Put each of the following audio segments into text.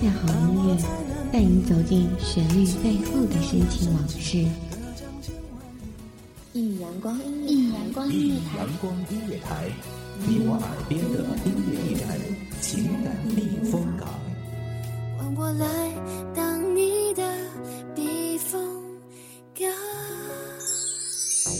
下好音乐，带你走进旋律背后的深情往事。一阳光，一阳光音乐台，阳光音乐台，你我耳边的音乐驿站，情感避风港。换我来当你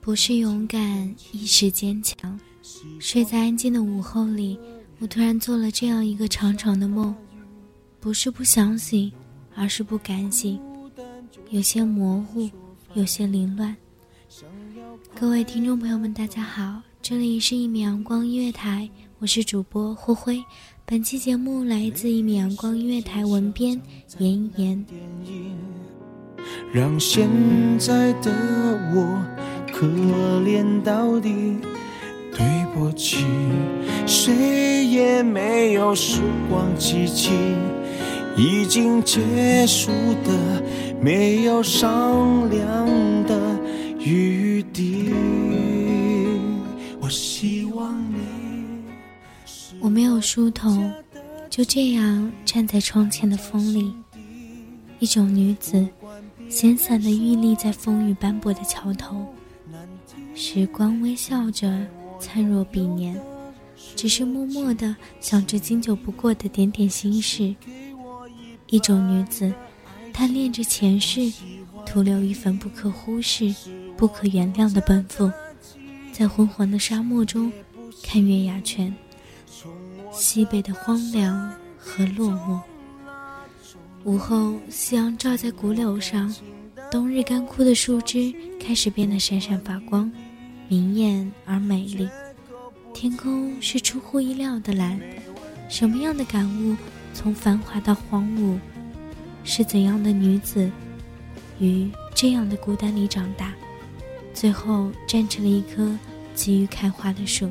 不是勇敢，亦是坚强。睡在安静的午后里，我突然做了这样一个长长的梦，不是不想醒，而是不敢醒，有些模糊，有些凌乱。各位听众朋友们，大家好，这里是一米阳光音乐台，我是主播霍辉。本期节目来自一米阳光音乐台文编妍妍。让现在的我可怜到底，对不起，谁也没有时光机器，已经结束的没有商量的余地。我希望你，我没有梳头，就这样站在窗前的风里，一种女子。闲散的屹立在风雨斑驳的桥头，时光微笑着，灿若彼年，只是默默地想着经久不过的点点心事。一种女子，贪恋着前世，徒留一份不可忽视、不可原谅的奔赴，在昏黄的沙漠中看月牙泉，西北的荒凉和落寞。午后，夕阳照在古柳上，冬日干枯的树枝开始变得闪闪发光，明艳而美丽。天空是出乎意料的蓝。什么样的感悟，从繁华到荒芜？是怎样的女子，于这样的孤单里长大，最后站成了一棵急于开花的树？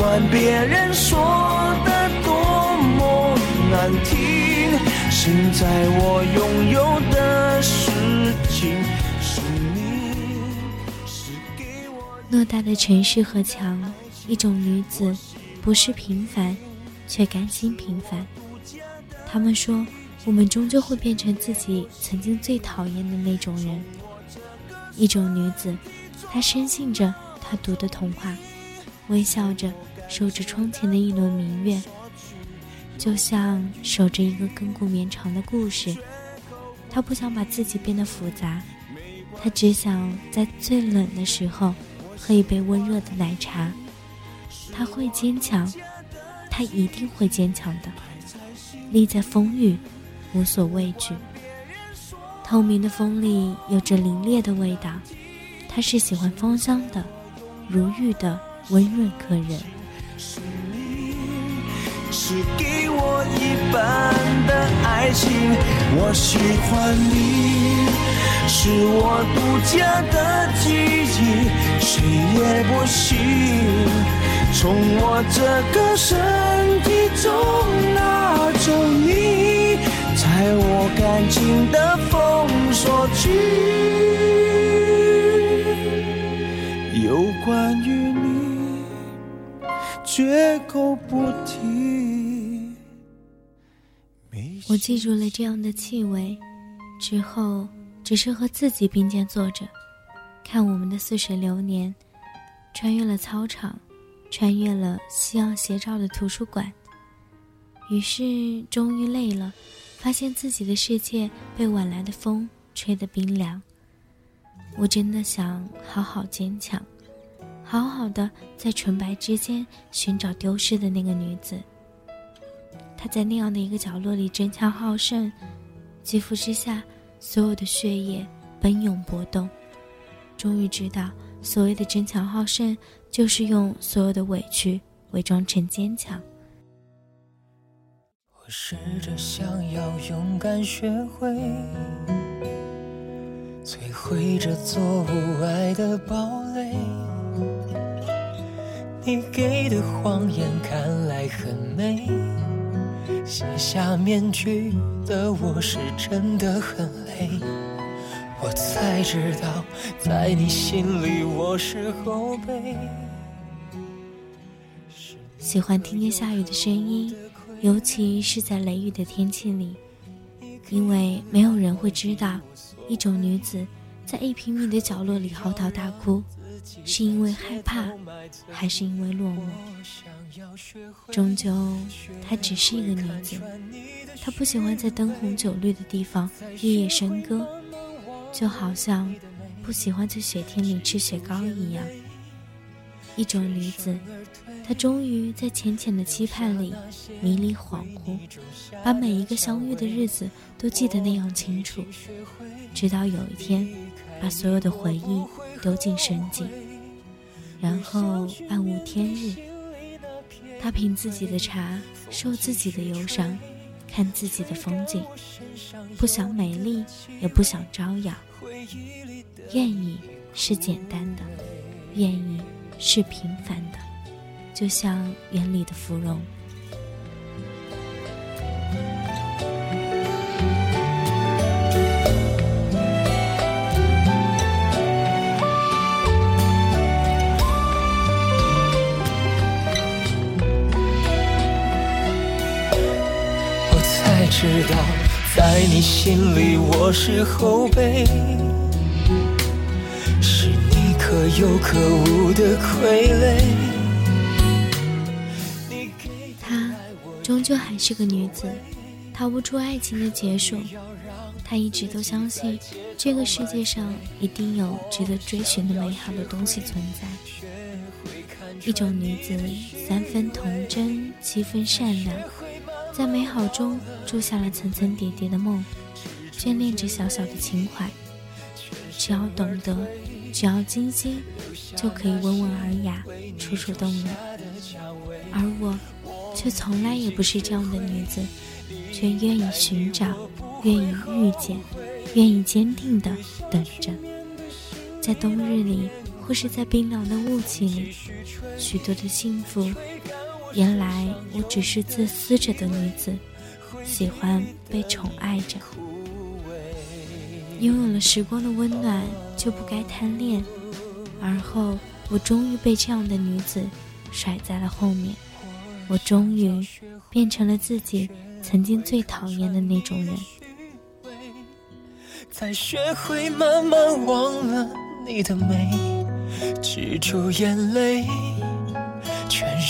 管别人说的多么难听，现在我拥有的事情是你，是给我。偌大的城市和墙，一种女子，不是平凡，却甘心平凡。他们说，我们终究会变成自己曾经最讨厌的那种人。一种女子，她深信着她读的童话。微笑着守着窗前的一轮明月，就像守着一个亘古绵长的故事。他不想把自己变得复杂，他只想在最冷的时候喝一杯温热的奶茶。他会坚强，他一定会坚强的。立在风雨，无所畏惧。透明的风里有着凛冽的味道，他是喜欢芳香的，如玉的。温润可人，是你，是给我一半的爱情。我喜欢你，是我独家的记忆，谁也不行从我这个身体中拿走你，在我感情的封锁区。有关于，绝口不提。我记住了这样的气味，之后只是和自己并肩坐着，看我们的似水流年，穿越了操场，穿越了夕阳斜照的图书馆。于是终于累了，发现自己的世界被晚来的风吹得冰凉。我真的想好好坚强。好好的在纯白之间寻找丢失的那个女子。她在那样的一个角落里争强好胜，肌肤之下所有的血液奔涌搏动。终于知道，所谓的争强好胜，就是用所有的委屈伪装成坚强。我试着想要勇敢学会，摧毁这座无爱的堡垒。你给的谎言看来很美，卸下面具的我是真的很累。我才知道，在你心里我是后辈。喜欢听见下雨的声音，尤其是在雷雨的天气里，因为没有人会知道，一种女子在一平米的角落里嚎啕大哭。是因为害怕，还是因为落寞？终究，她只是一个女子。她不喜欢在灯红酒绿的地方夜夜笙歌，就好像不喜欢在雪天里吃雪糕一样。一种女子，她终于在浅浅的期盼里迷离恍惚，把每一个相遇的日子都记得那样清楚，直到有一天，把所有的回忆。丢进深井，然后暗无天日。他品自己的茶，受自己的忧伤，看自己的风景，不想美丽，也不想招摇。愿意是简单的，愿意是平凡的，就像园里的芙蓉。知道，在你心里我是后辈，是你可有可无的傀儡。她终究还是个女子，逃不出爱情的结束。她一直都相信，这个世界上一定有值得追寻的美好的东西存在。一种女子，三分童真，七分善良。在美好中住下了层层叠叠的梦，眷恋着小小的情怀。只要懂得，只要精心，就可以温文尔雅，楚楚动人。而我，却从来也不是这样的女子，却愿意寻找，愿意遇见，愿意坚定地等着。在冬日里，或是在冰凉的雾气里，许多的幸福。原来我只是自私着的女子，喜欢被宠爱着。拥有了时光的温暖，就不该贪恋。而后，我终于被这样的女子甩在了后面。我终于变成了自己曾经最讨厌的那种人。才学会慢慢忘了你的美，止住眼泪。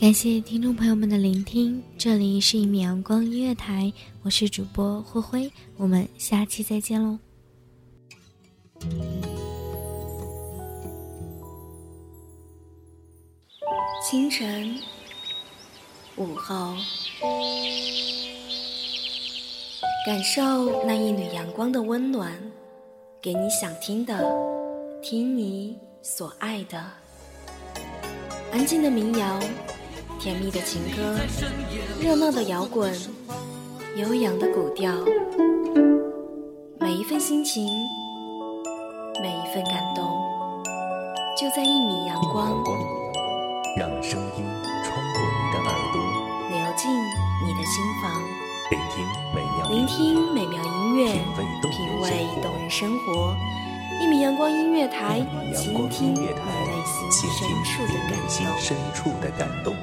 感谢听众朋友们的聆听，这里是一米阳光音乐台，我是主播霍辉，我们下期再见喽。清晨，午后，感受那一缕阳光的温暖，给你想听的，听你所爱的，安静的民谣。甜蜜的情歌，热闹的摇滚，悠扬的古调，每一份心情，每一份感动，就在一米阳光。让声音穿过你的耳朵，流进你的心房。聆听美妙，聆听美妙音乐，品味动人生活。一米阳光音乐台，倾听你内心深处的感动。